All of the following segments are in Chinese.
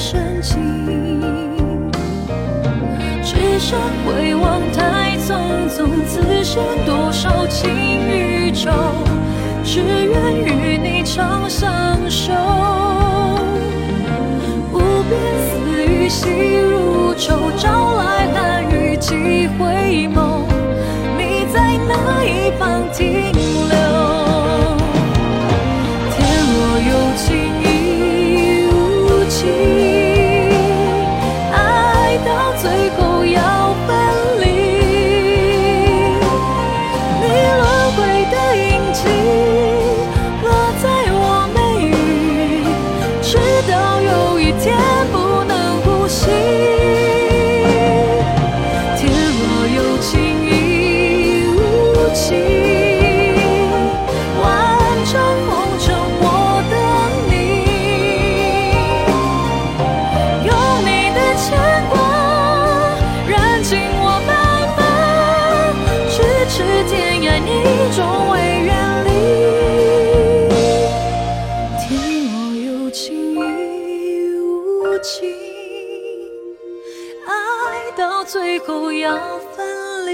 深情。只身回望太匆匆，此生多少情与愁，只愿与你长相守。无边丝雨细如愁，朝来寒雨几回眸，你在哪一方停最后要分离，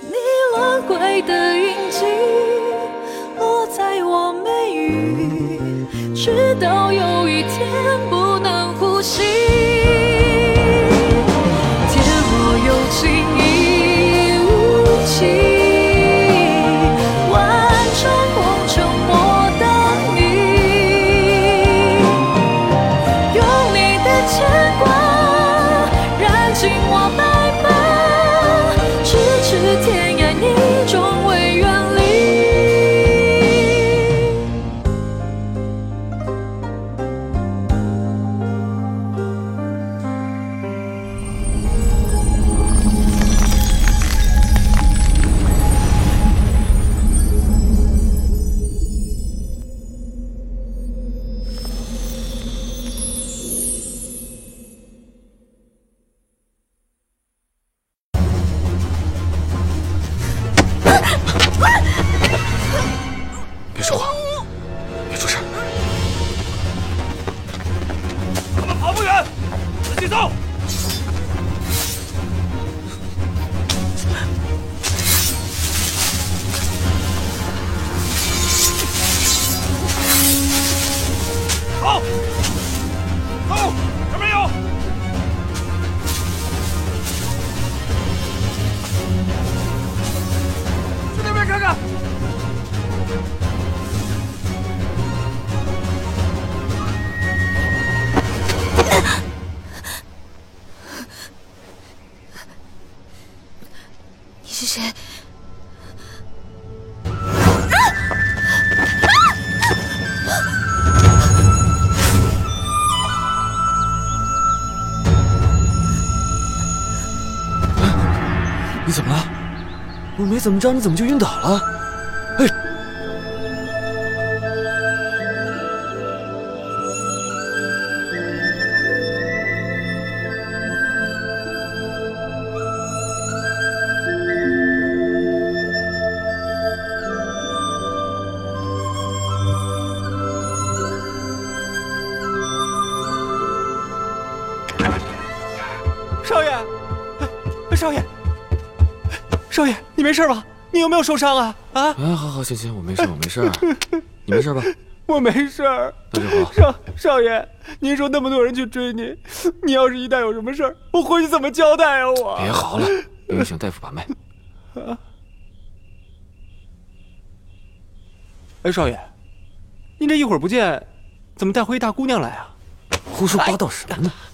你轮回的印记落在我眉宇，直到有一天不能呼吸。没怎么着，你怎么就晕倒了？没事吧？你有没有受伤啊？啊，哎，好好，行行，我没事，我没事。你没事吧？我没事儿。那就好。少少爷，您说那么多人去追您，你要是一旦有什么事儿，我回去怎么交代啊？我别嚎了，不用请大夫把脉。啊哎，少爷，您这一会儿不见，怎么带回一大姑娘来啊？胡说八道什么呢？去，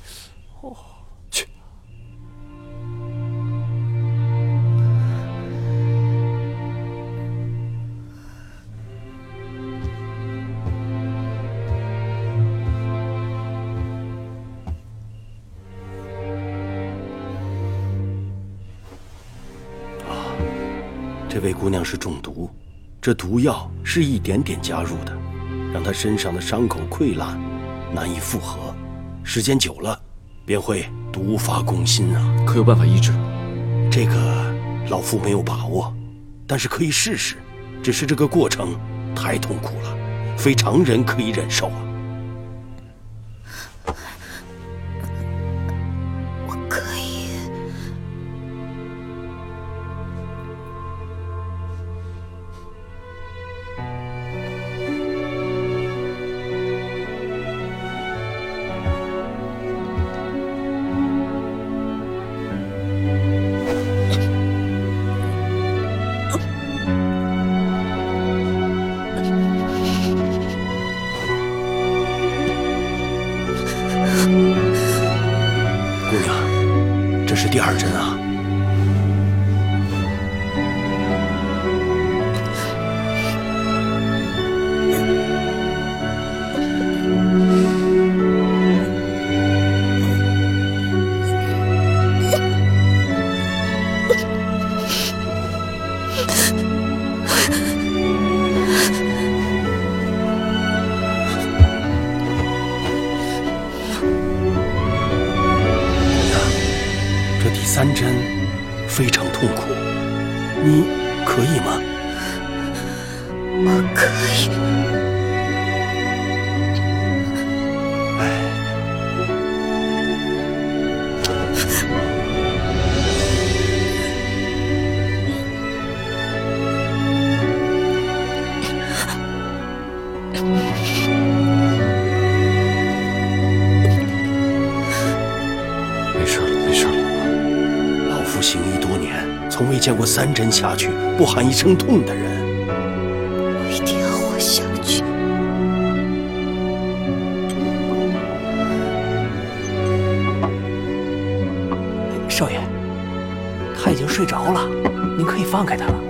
位姑娘是中毒，这毒药是一点点加入的，让她身上的伤口溃烂，难以复合，时间久了便会毒发攻心啊！可有办法医治？这个老夫没有把握，但是可以试试。只是这个过程太痛苦了，非常人可以忍受啊！真的啊。三针下去不喊一声痛的人。我一定要活下去。少爷，他已经睡着了，您可以放开他了。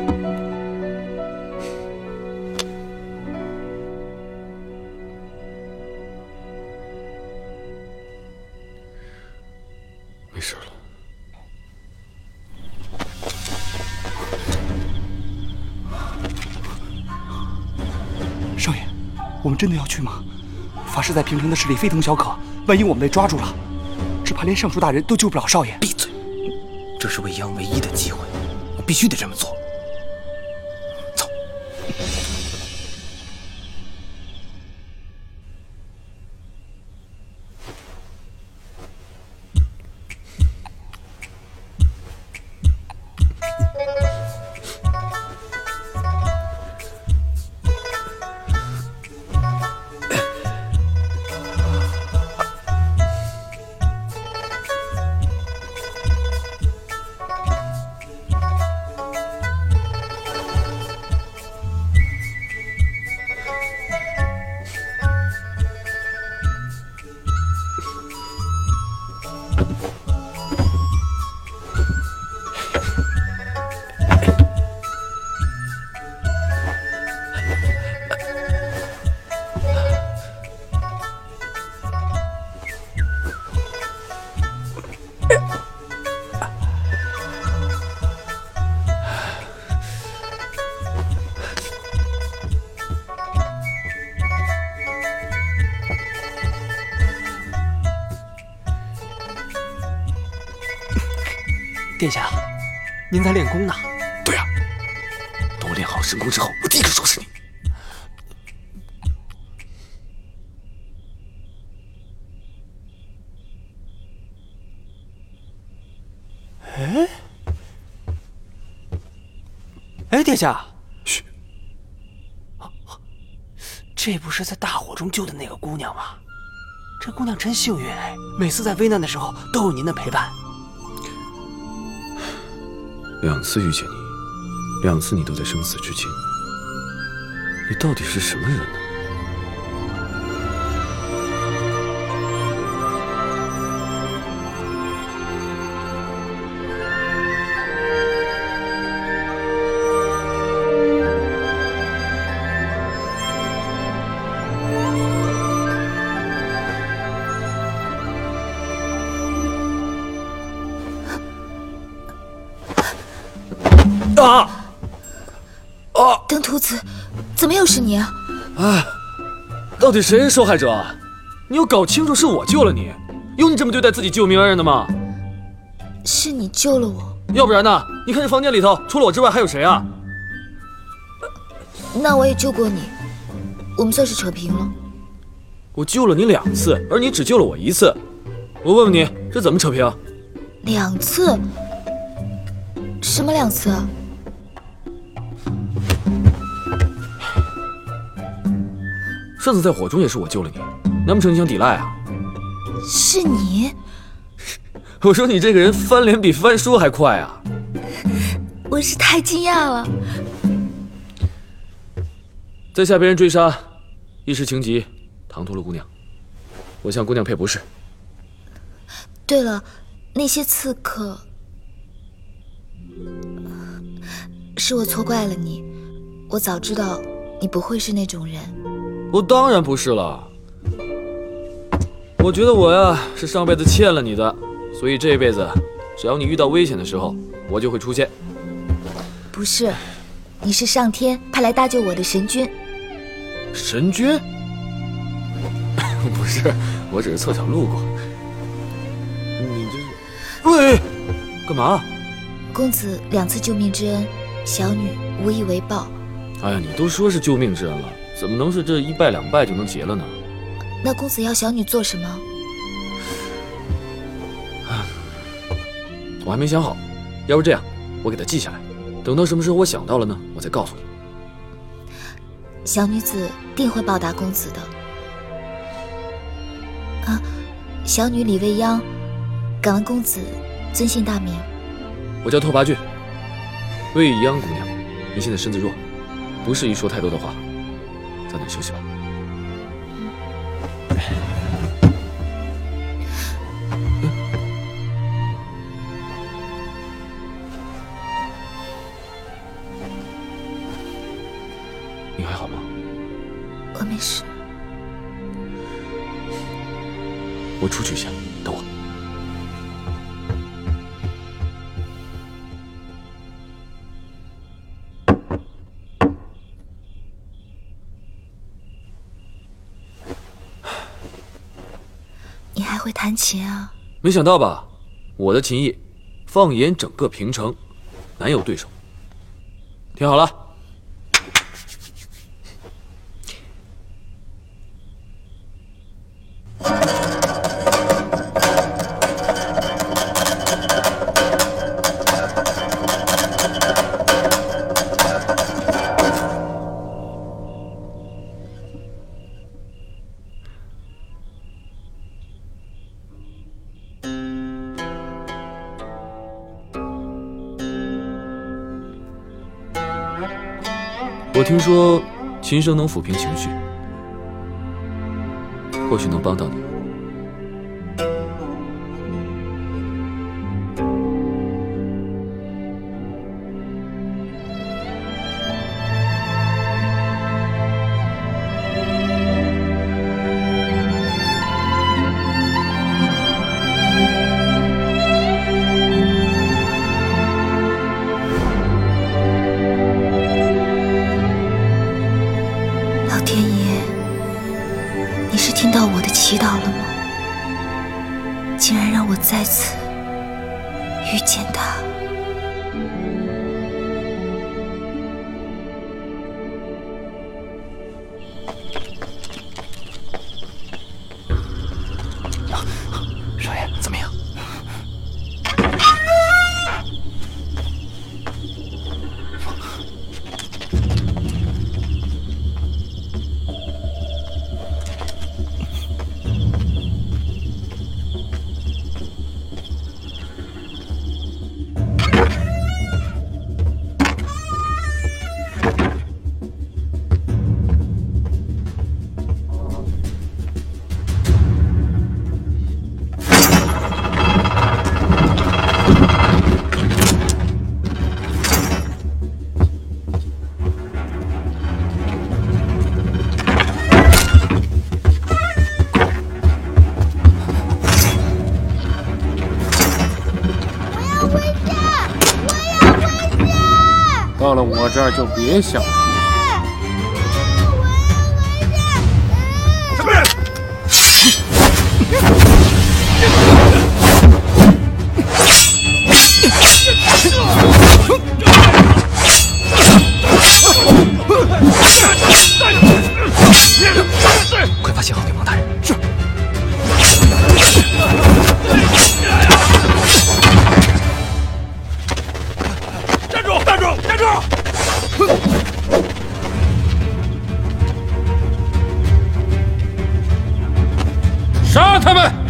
真的要去吗？法师在平城的势力非同小可，万一我们被抓住了，只怕连尚书大人都救不了少爷。闭嘴！这是未央唯一的机会，我必须得这么做。您在练功呢。对啊，等我练好神功之后，我第一个收拾你。哎，殿下，嘘，这不是在大火中救的那个姑娘吗？这姑娘真幸运哎，每次在危难的时候都有您的陪伴。两次遇见你，两次你都在生死之间。你到底是什么人呢？啊！啊登徒子，怎么又是你啊？到底谁是受害者？你有搞清楚是我救了你？有你这么对待自己救命恩人的吗？是你救了我，要不然呢？你看这房间里头，除了我之外还有谁啊？那我也救过你，我们算是扯平了。我救了你两次，而你只救了我一次。我问问你，这怎么扯平？两次？什么两次啊？上次在火中也是我救了你，难不成你想抵赖啊？是你？我说你这个人翻脸比翻书还快啊！我是太惊讶了。在下被人追杀，一时情急，唐突了姑娘。我向姑娘赔不是。对了，那些刺客，是我错怪了你。我早知道你不会是那种人。我当然不是了。我觉得我呀是上辈子欠了你的，所以这辈子只要你遇到危险的时候，我就会出现。不是，你是上天派来搭救我的神君。神君？不是，我只是凑巧路过。你这是？喂，干嘛？公子两次救命之恩，小女无以为报。哎呀，你都说是救命之恩了，怎么能是这一拜两拜就能结了呢？那公子要小女做什么？我还没想好。要不这样，我给他记下来，等到什么时候我想到了呢，我再告诉你。小女子定会报答公子的。啊，小女李未央，敢问公子尊姓大名？我叫拓跋俊。未央姑娘，你现在身子弱，不适宜说太多的话，早点休息吧。没想到吧？我的琴艺，放眼整个平城，难有对手。听好了。听说琴声能抚平情绪，或许能帮到你。我这儿就别想了。开门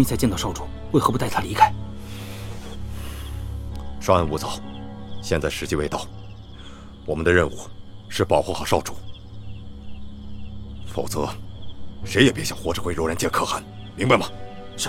容易才见到少主，为何不带他离开？稍安勿躁，现在时机未到，我们的任务是保护好少主，否则谁也别想活着回柔然见可汗，明白吗？是。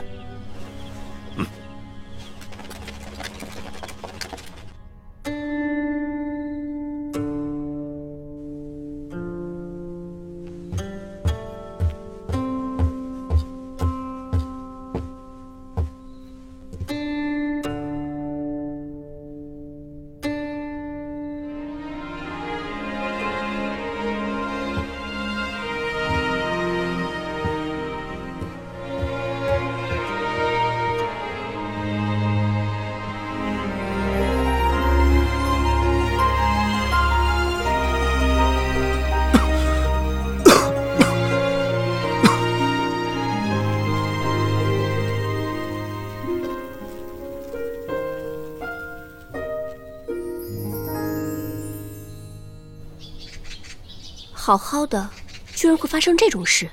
好好的，居然会发生这种事，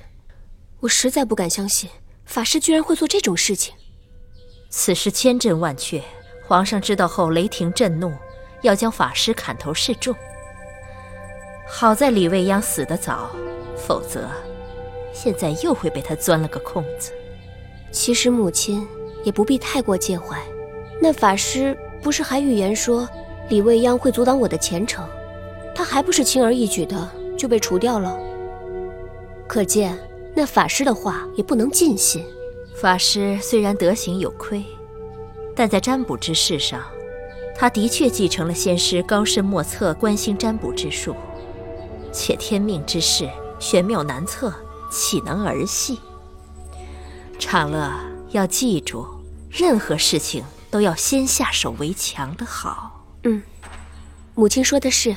我实在不敢相信法师居然会做这种事情。此事千真万确，皇上知道后雷霆震怒，要将法师砍头示众。好在李未央死得早，否则现在又会被他钻了个空子。其实母亲也不必太过介怀，那法师不是还预言说李未央会阻挡我的前程，他还不是轻而易举的。就被除掉了。可见那法师的话也不能尽信。法师虽然德行有亏，但在占卜之事上，他的确继承了先师高深莫测观星占卜之术。且天命之事玄妙难测，岂能儿戏？长乐要记住，任何事情都要先下手为强的好。嗯，母亲说的是。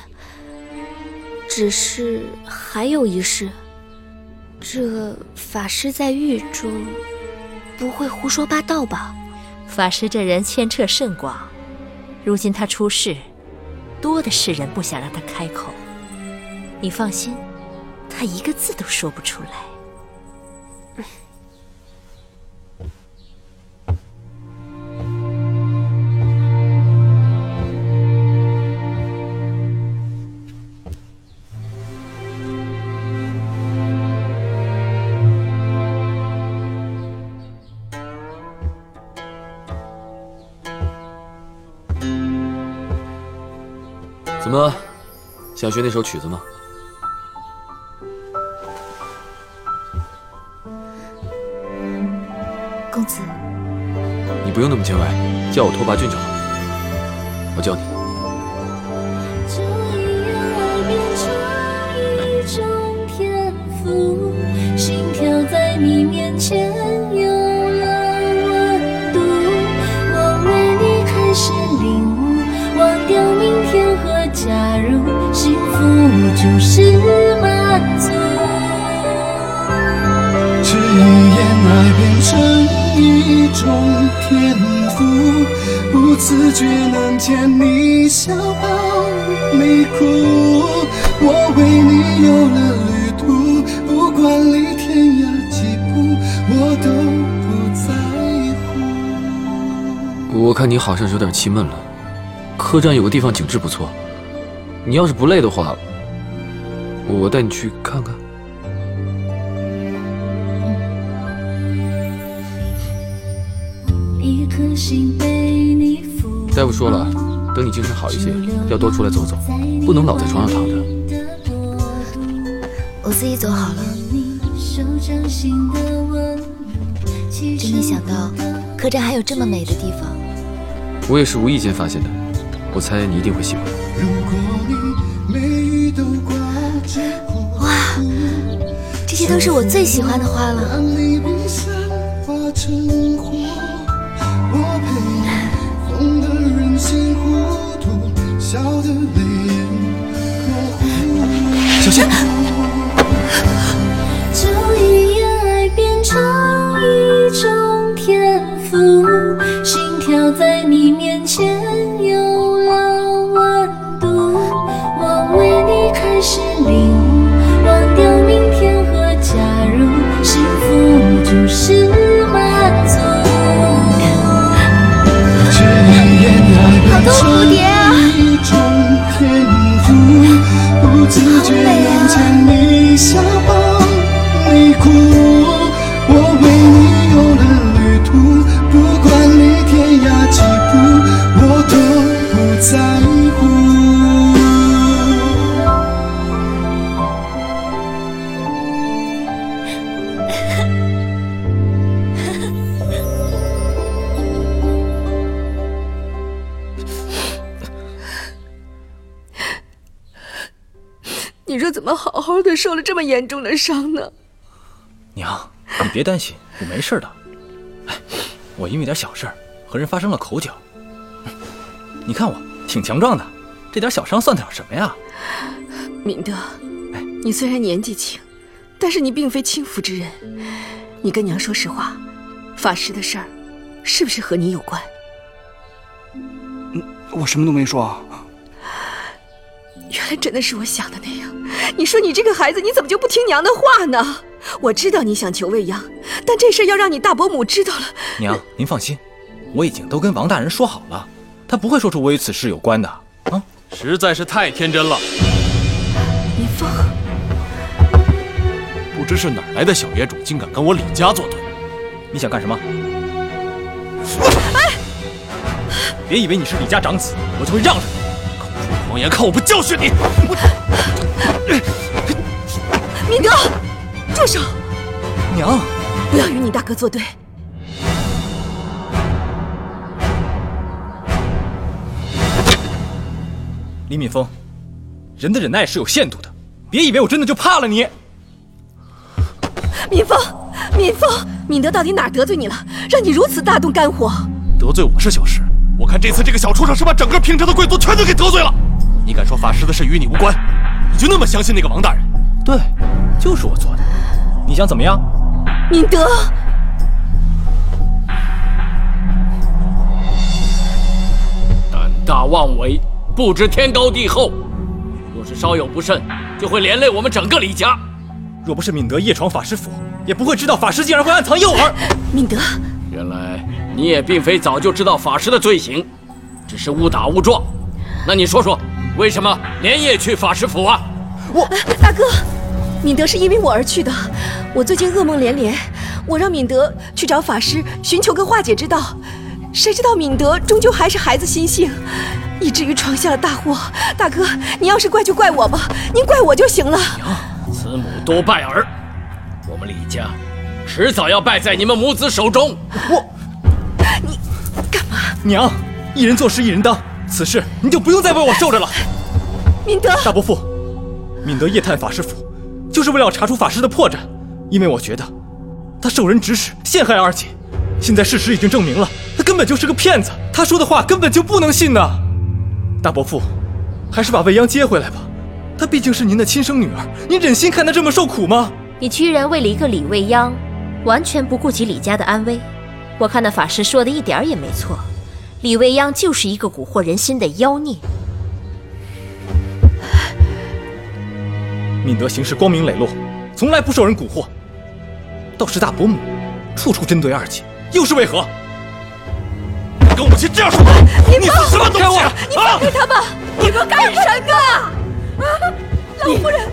只是还有一事，这法师在狱中不会胡说八道吧？法师这人牵扯甚广，如今他出事，多的是人不想让他开口。你放心，他一个字都说不出来。么，想学那首曲子吗？公子，你不用那么见外，叫我拓跋浚就好。我教你。不自觉能见你笑傲眉哭。我为你有了旅途，不管离天涯几步，我都不在乎。我看你好像有点气闷了。客栈有个地方景致不错，你要是不累的话。我带你去看看。大夫说了，等你精神好一些，要多出来走走，不能老在床上躺着。我自己走好了。真没想到，客栈还有这么美的地方。我也是无意间发现的，我猜你一定会喜欢。哇，这些都是我最喜欢的花了。小一爱变成一种天赋心。跳在你面前有了温度我为你开始领悟忘掉明天假如幸福就是满足 mountain 么严重的伤呢？娘，你别担心，我没事的。哎，我因为点小事儿和人发生了口角。你看我挺强壮的，这点小伤算得了什么呀？敏德，你虽然年纪轻，但是你并非轻浮之人。你跟娘说实话，法师的事儿是不是和你有关？我什么都没说。原来真的是我想的那样。你说你这个孩子，你怎么就不听娘的话呢？我知道你想求未央，但这事要让你大伯母知道了。娘，您放心，我已经都跟王大人说好了，他不会说出我与此事有关的。啊，实在是太天真了。林峰，不知是哪来的小野种，竟敢跟我李家作对。你想干什么？哎，别以为你是李家长子，我就会让着你。口出狂言，看我不教训你！敏德，住手！娘，不要与你大哥作对。李敏峰，人的忍耐是有限度的，别以为我真的就怕了你。敏峰，敏峰，敏德到底哪儿得罪你了，让你如此大动肝火？得罪我是小事，我看这次这个小畜生是把整个平城的贵族全都给得罪了。你敢说法师的事与你无关？你就那么相信那个王大人？对，就是我做的。你想怎么样？敏德，胆大妄为，不知天高地厚。若是稍有不慎，就会连累我们整个李家。若不是敏德夜闯法师府，也不会知道法师竟然会暗藏诱饵。敏德，原来你也并非早就知道法师的罪行，只是误打误撞。那你说说，为什么连夜去法师府啊？我大哥，敏德是因为我而去的。我最近噩梦连连，我让敏德去找法师寻求个化解之道，谁知道敏德终究还是孩子心性，以至于闯下了大祸。大哥，你要是怪就怪我吧，您怪我就行了。慈母多败儿，我们李家迟早要败在你们母子手中。我，你干嘛？娘，一人做事一人当，此事你就不用再为我受着了。敏德，大伯父，敏德夜探法师府，就是为了查出法师的破绽，因为我觉得他受人指使陷害二姐。现在事实已经证明了，他根本就是个骗子，他说的话根本就不能信呐。大伯父，还是把未央接回来吧。她毕竟是您的亲生女儿，您忍心看她这么受苦吗？你居然为了一个李未央，完全不顾及李家的安危。我看那法师说的一点也没错，李未央就是一个蛊惑人心的妖孽。敏德行事光明磊落，从来不受人蛊惑。倒是大伯母，处处针对二姐，又是为何？你跟母亲这样说话，你是什么东西？你放开他吧！你们干什么？啊，老夫人，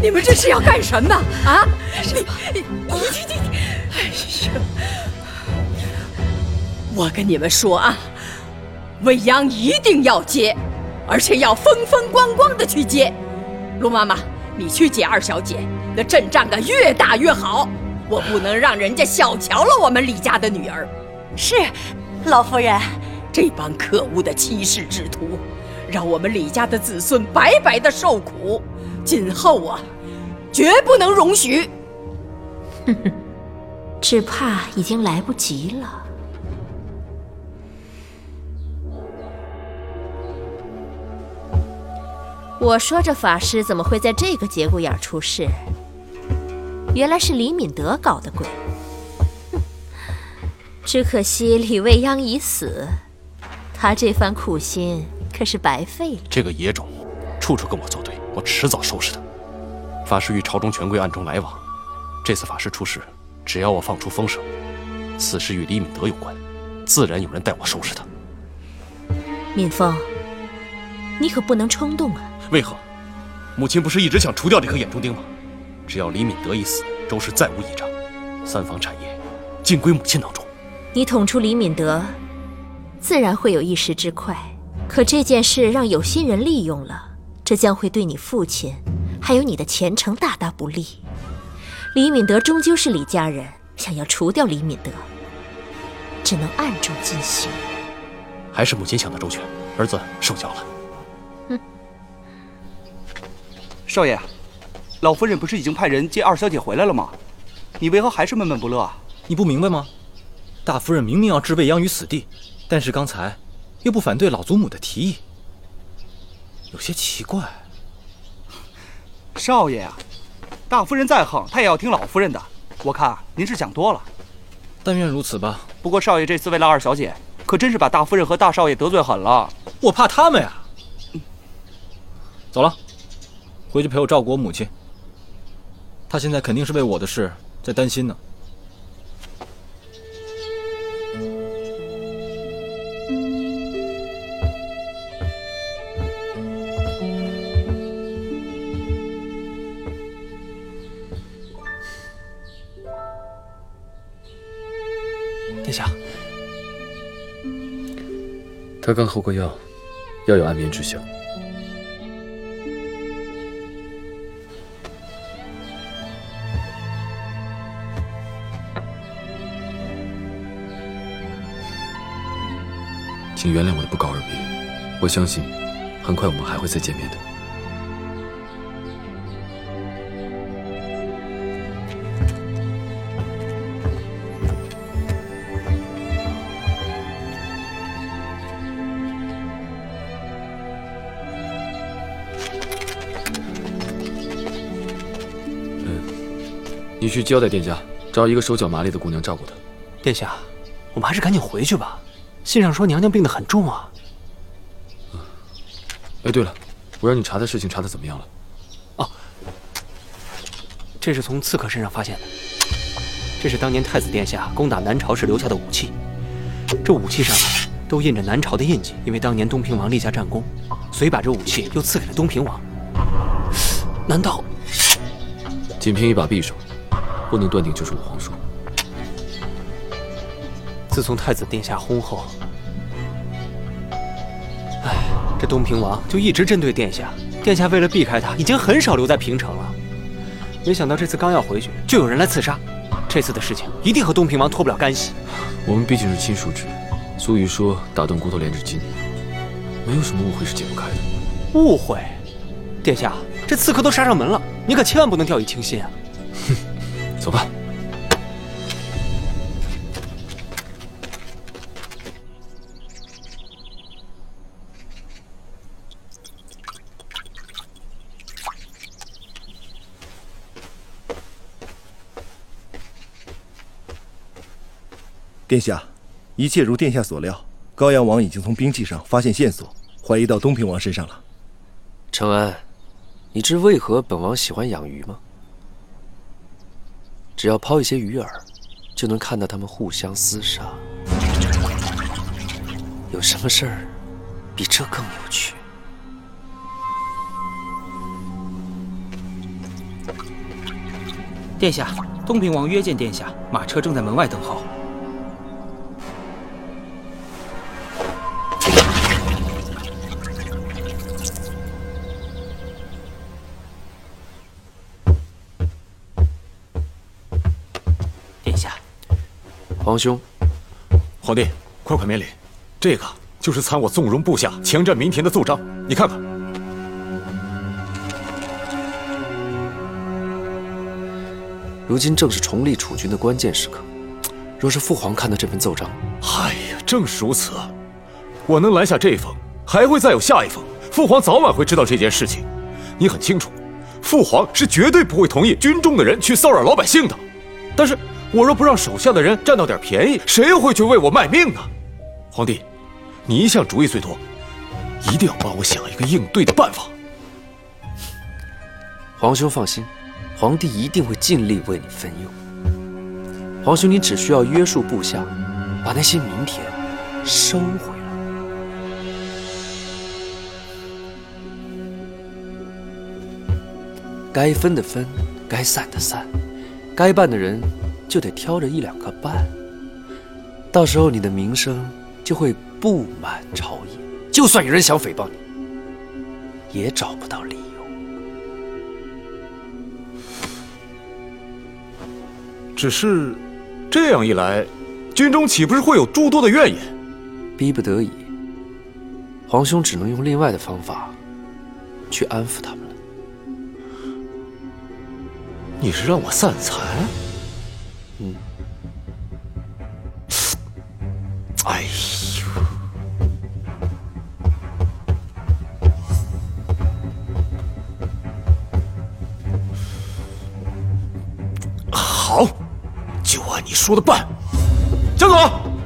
你们这是要干什么啊？你你你你！哎呀！我跟你们说啊，未央一定要接，而且要风风光光的去接。陆妈妈，你去接二小姐，那阵仗可越大越好。我不能让人家小瞧了我们李家的女儿。是，老夫人。这帮可恶的欺世之徒，让我们李家的子孙白白的受苦。今后啊，绝不能容许。哼哼，只怕已经来不及了。我说这法师怎么会在这个节骨眼出事？原来是李敏德搞的鬼。哼，只可惜李未央已死，他这番苦心可是白费了。这个野种，处处跟我作对，我迟早收拾他。法师与朝中权贵暗中来往，这次法师出事，只要我放出风声，此事与李敏德有关，自然有人代我收拾他。敏峰，你可不能冲动啊！为何？母亲不是一直想除掉这颗眼中钉吗？只要李敏德一死，周氏再无倚仗，三房产业尽归母亲囊中。你捅出李敏德，自然会有一时之快。可这件事让有心人利用了，这将会对你父亲，还有你的前程大大不利。李敏德终究是李家人，想要除掉李敏德，只能暗中进行。还是母亲想的周全，儿子受教了。少爷，老夫人不是已经派人接二小姐回来了吗？你为何还是闷闷不乐啊？你不明白吗？大夫人明明要置未央于死地，但是刚才又不反对老祖母的提议，有些奇怪。少爷啊，大夫人再横，她也要听老夫人的。我看您是想多了。但愿如此吧。不过少爷这次为了二小姐，可真是把大夫人和大少爷得罪狠了。我怕他们呀。走了。回去陪我照顾我母亲。她现在肯定是为我的事在担心呢。殿下，他刚喝过药，药有安眠之效。请原谅我的不告而别，我相信，很快我们还会再见面的。你去交代殿下，找一个手脚麻利的姑娘照顾她。殿下，我们还是赶紧回去吧。信上说娘娘病得很重啊。哎，对了，我让你查的事情查的怎么样了？哦，这是从刺客身上发现的，这是当年太子殿下攻打南朝时留下的武器，这武器上都印着南朝的印记，因为当年东平王立下战功，所以把这武器又赐给了东平王。难道仅凭一把匕首，不能断定就是我皇叔？自从太子殿下薨后，这东平王就一直针对殿下。殿下为了避开他，已经很少留在平城了。没想到这次刚要回去，就有人来刺杀。这次的事情一定和东平王脱不了干系。我们毕竟是亲叔侄，俗语说“打断骨头连着筋”，没有什么误会是解不开的。误会？殿下，这刺客都杀上门了，你可千万不能掉以轻心啊！哼，走吧。殿下，一切如殿下所料，高阳王已经从兵器上发现线索，怀疑到东平王身上了。承恩，你知为何本王喜欢养鱼吗？只要抛一些鱼饵，就能看到他们互相厮杀。有什么事儿比这更有趣？殿下，东平王约见殿下，马车正在门外等候。皇兄，皇帝，快快免礼。这个就是参我纵容部下强占民田的奏章，你看看。如今正是重立储君的关键时刻，若是父皇看到这份奏章，哎呀，正是如此。我能拦下这封，还会再有下一封。父皇早晚会知道这件事情。你很清楚，父皇是绝对不会同意军中的人去骚扰老百姓的。但是。我若不让手下的人占到点便宜，谁又会去为我卖命呢？皇帝，你一向主意最多，一定要帮我想一个应对的办法。皇兄放心，皇帝一定会尽力为你分忧。皇兄，你只需要约束部下，把那些民田收回来。该分的分，该散的散。该办的人就得挑着一两个办，到时候你的名声就会布满朝野，就算有人想诽谤你，也找不到理由。只是这样一来，军中岂不是会有诸多的怨言？逼不得已，皇兄只能用另外的方法去安抚他们了。你是让我散财？哎呦！好，就按你说的办。江总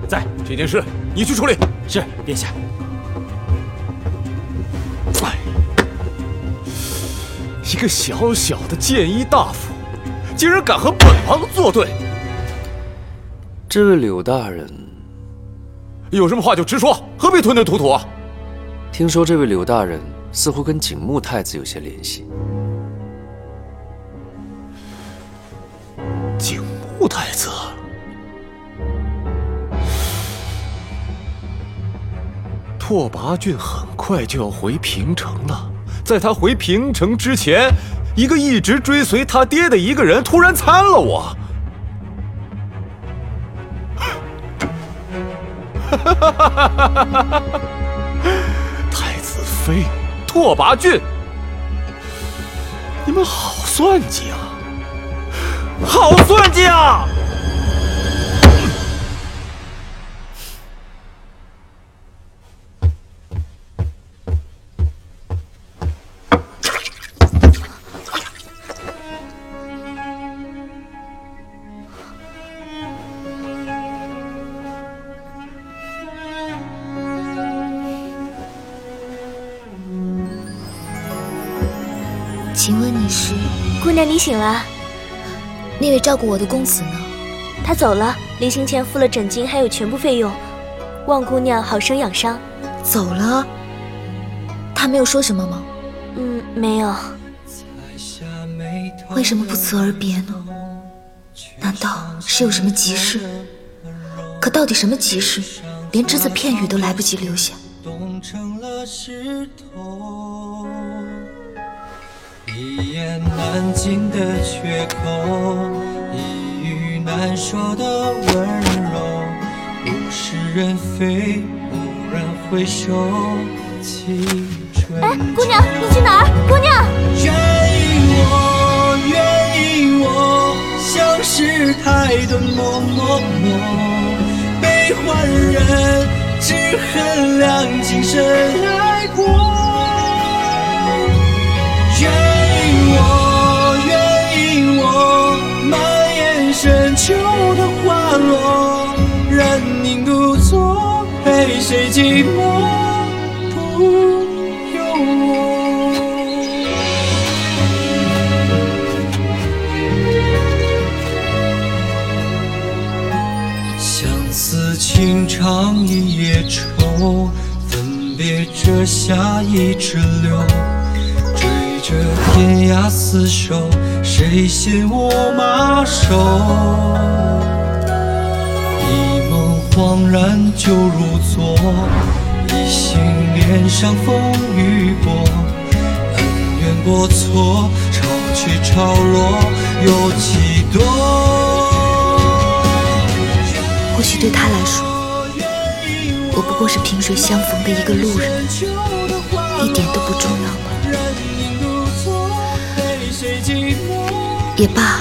在，这件事你去处理。是，殿下。哎，一个小小的谏议大夫，竟然敢和本王作对！这位柳大人，有什么话就直说，何必吞吞吐吐啊？听说这位柳大人似乎跟景穆太子有些联系。景穆太子，拓跋浚很快就要回平城了，在他回平城之前，一个一直追随他爹的一个人突然参了我。太子妃，拓跋浚，你们好算计啊！好算计啊！你醒了。那位照顾我的公子呢？他走了，临行前付了诊金，还有全部费用。望姑娘好生养伤。走了？他没有说什么吗？嗯，没有。为什么不辞而别呢？难道是有什么急事？可到底什么急事？连只字片语都来不及留下。一言难尽的缺口，一语难说的温柔，物是人非，蓦然回首，青春。哎，姑娘，你去哪儿？姑娘，愿意我，愿意我，像是太的默默默，悲欢人，只恨两情深爱过。秋的花落，任你独坐，陪谁寂寞不由我。相思情长一夜愁，分别折下一支柳。这天涯厮守，谁嫌我马首？一梦恍然就如昨，一心恋上风雨过，恩怨过错，潮起潮落有几多？或许对他来说，我不过是萍水相逢的一个路人，一点都不重要吧。也罢，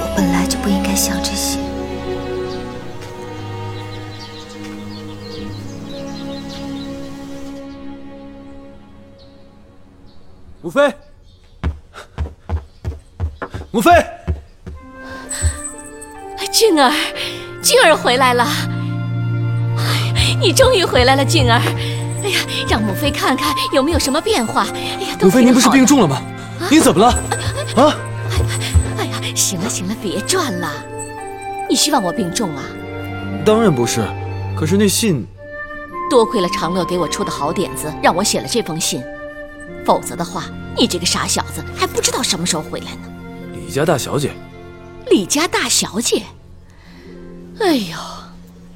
我本来就不应该想这些。母妃，母妃，俊儿，俊儿回来了！哎，你终于回来了，俊儿！哎呀，让母妃看看有没有什么变化。哎呀，母妃，您不是病重了吗？您怎么了？啊！哎呀，行了行了，别转了。你希望我病重啊？当然不是。可是那信，多亏了长乐给我出的好点子，让我写了这封信。否则的话，你这个傻小子还不知道什么时候回来呢。李家大小姐，李家大小姐。哎呦，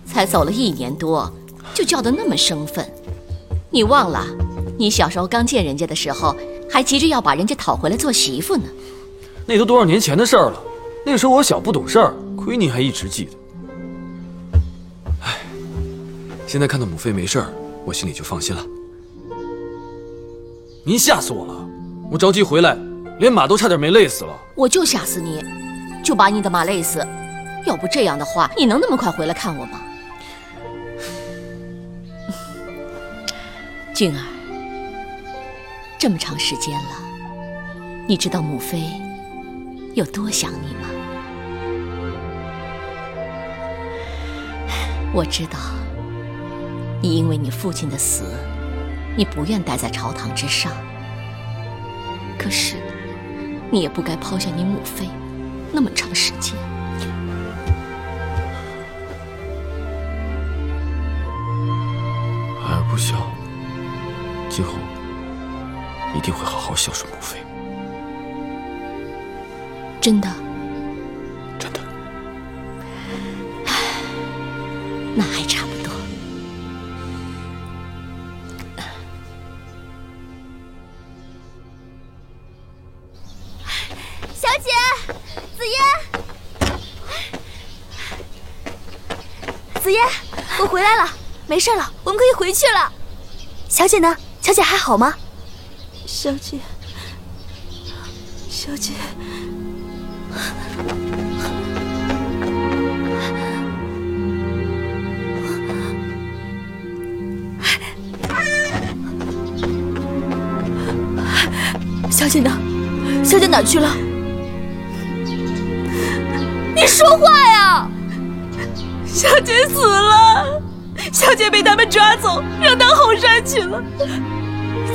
才走了一年多，就叫得那么生分。你忘了，你小时候刚见人家的时候，还急着要把人家讨回来做媳妇呢。那都多少年前的事儿了，那时候我小不懂事儿，亏你还一直记得。唉，现在看到母妃没事儿，我心里就放心了。您吓死我了！我着急回来，连马都差点没累死了。我就吓死你，就把你的马累死。要不这样的话，你能那么快回来看我吗？俊儿，这么长时间了，你知道母妃有多想你吗？我知道，你因为你父亲的死，你不愿待在朝堂之上。可是，你也不该抛下你母妃那么长时间。孩儿不孝，今后一定会好好孝顺母妃。真的？真的。那还差不多。小姐，紫嫣，紫嫣，我回来了，没事了，我们可以回去了。小姐呢？小姐还好吗？小姐，小姐，小姐呢？小姐哪去了？你说话呀！小姐死了，小姐被他们抓走，扔到后山去了。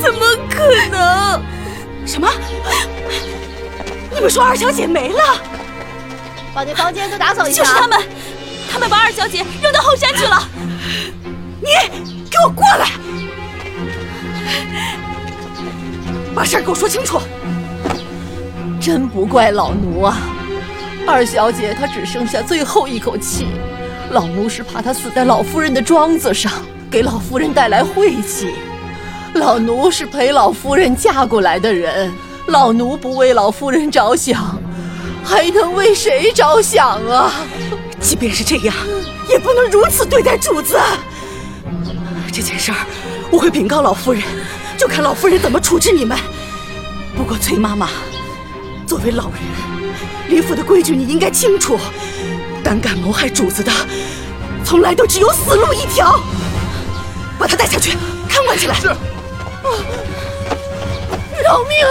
怎么可能？什么？你们说二小姐没了？把那房间都打扫一下。就是他们，他们把二小姐扔到后山去了。你给我过来，把事儿给我说清楚。真不怪老奴啊！二小姐她只剩下最后一口气，老奴是怕她死在老夫人的庄子上，给老夫人带来晦气。老奴是陪老夫人嫁过来的人，老奴不为老夫人着想，还能为谁着想啊？即便是这样，也不能如此对待主子。这件事儿，我会禀告老夫人，就看老夫人怎么处置你们。不过崔妈妈，作为老人，李府的规矩你应该清楚，胆敢谋害主子的，从来都只有死路一条。把他带下去，看管起来。是。饶命！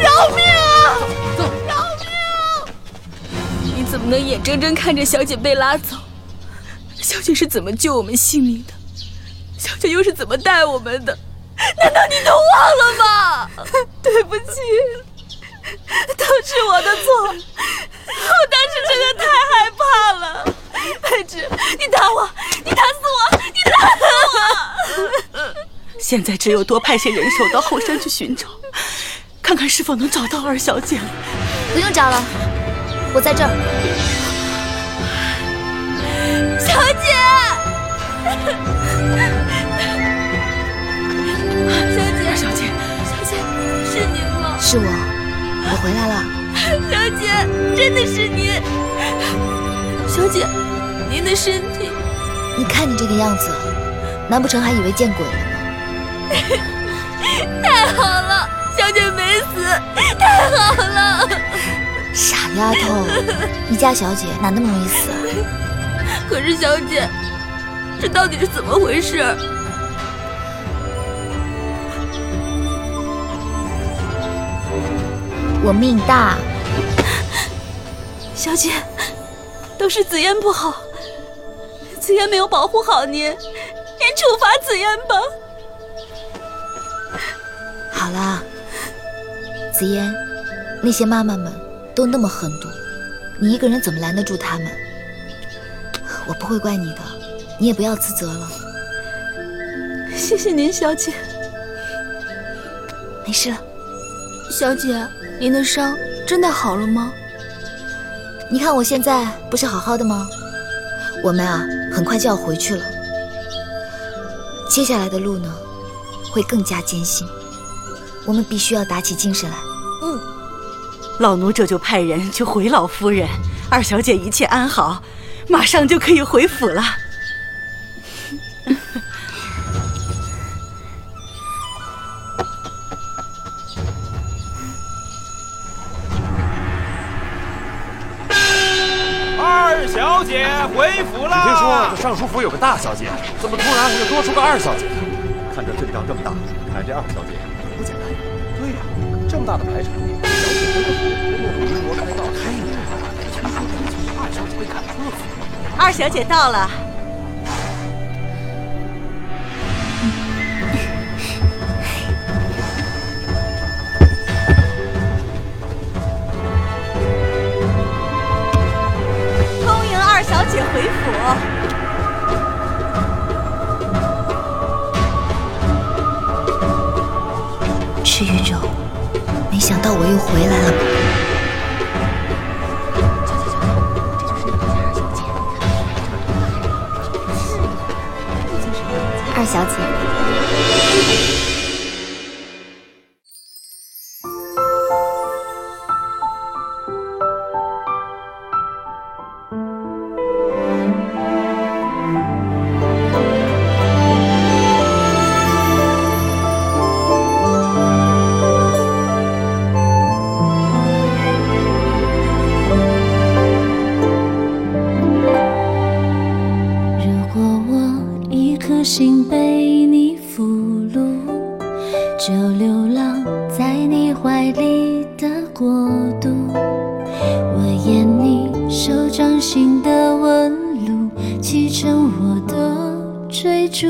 饶命啊！走！饶命！你怎么能眼睁睁看着小姐被拉走？小姐是怎么救我们性命的？小姐又是怎么待我们的？难道你都忘了吗？对不起，都是我的错。我当时真的太害怕了。白芷，你打我！你打死我！你打死我！现在只有多派些人手到后山去寻找，看看是否能找到二小姐。不用找了，我在这儿。小姐，小姐，二小姐，小姐，是您吗？是我，我回来了。小姐，真的是您。小姐，您的身体……你看你这个样子，难不成还以为见鬼了吗？太好了，小姐没死，太好了！傻丫头，你家小姐哪那么容易死啊？可是小姐，这到底是怎么回事？我命大，小姐，都是紫嫣不好，紫嫣没有保护好您，您处罚紫嫣吧。好了，紫嫣，那些妈妈们都那么狠毒，你一个人怎么拦得住他们？我不会怪你的，你也不要自责了。谢谢您，小姐。没事了。小姐，您的伤真的好了吗？你看我现在不是好好的吗？我们啊，很快就要回去了。接下来的路呢，会更加艰辛，我们必须要打起精神来。嗯，老奴这就派人去回老夫人，二小姐一切安好，马上就可以回府了。二小姐回府啦！听说这尚书府有个大小姐，怎么突然又多出个二小姐？看这阵仗这么大，看这二小姐不简单。对呀、这么大的排场，小姐回个府，不能如开道。开你这话，听说这二小姐被赶出了府。二小姐到了。恭迎二小姐回府。道我又回来了吗。二小姐，心的纹路，砌成我的追逐。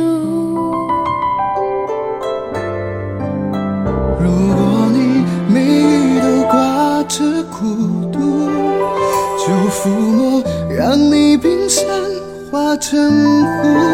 如果你眉宇都挂着孤独，就抚摸，让你冰山化成湖。